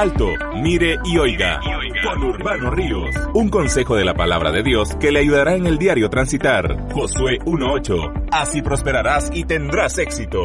Alto, mire y oiga. Con Urbano Ríos. Un consejo de la palabra de Dios que le ayudará en el diario transitar. Josué 1.8. Así prosperarás y tendrás éxito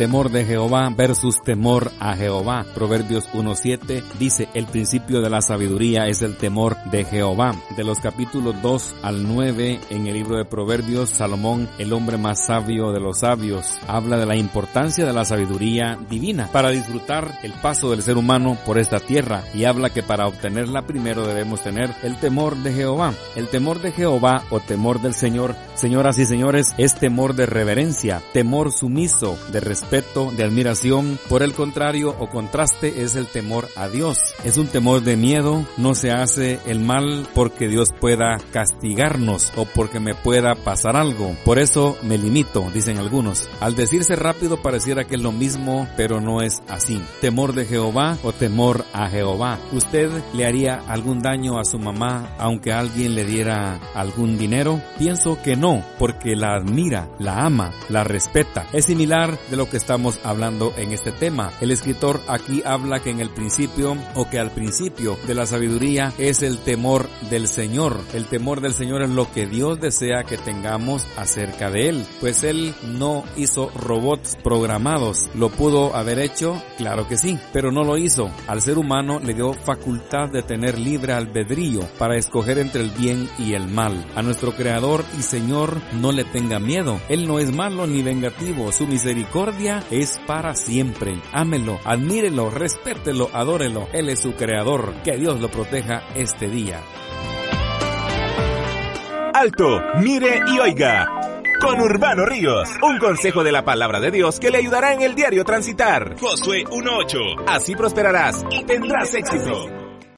temor de Jehová versus temor a Jehová. Proverbios 1.7 dice, el principio de la sabiduría es el temor de Jehová. De los capítulos 2 al 9 en el libro de Proverbios, Salomón, el hombre más sabio de los sabios, habla de la importancia de la sabiduría divina para disfrutar el paso del ser humano por esta tierra y habla que para obtenerla primero debemos tener el temor de Jehová. El temor de Jehová o temor del Señor, señoras y señores, es temor de reverencia, temor sumiso, de respeto de admiración. Por el contrario o contraste es el temor a Dios. Es un temor de miedo, no se hace el mal porque Dios pueda castigarnos o porque me pueda pasar algo. Por eso me limito, dicen algunos. Al decirse rápido pareciera que es lo mismo, pero no es así. Temor de Jehová o temor a Jehová. ¿Usted le haría algún daño a su mamá aunque alguien le diera algún dinero? Pienso que no, porque la admira, la ama, la respeta. Es similar de lo que estamos hablando en este tema. El escritor aquí habla que en el principio o que al principio de la sabiduría es el temor del Señor. El temor del Señor es lo que Dios desea que tengamos acerca de Él. Pues Él no hizo robots programados. ¿Lo pudo haber hecho? Claro que sí, pero no lo hizo. Al ser humano le dio facultad de tener libre albedrío para escoger entre el bien y el mal. A nuestro Creador y Señor no le tenga miedo. Él no es malo ni vengativo. Su misericordia es para siempre. Ámelo, admírelo, respételo, adórelo. Él es su creador. Que Dios lo proteja este día. Alto, mire y oiga. Con Urbano Ríos, un consejo de la palabra de Dios que le ayudará en el diario transitar. Josué 1.8. Así prosperarás y tendrás éxito.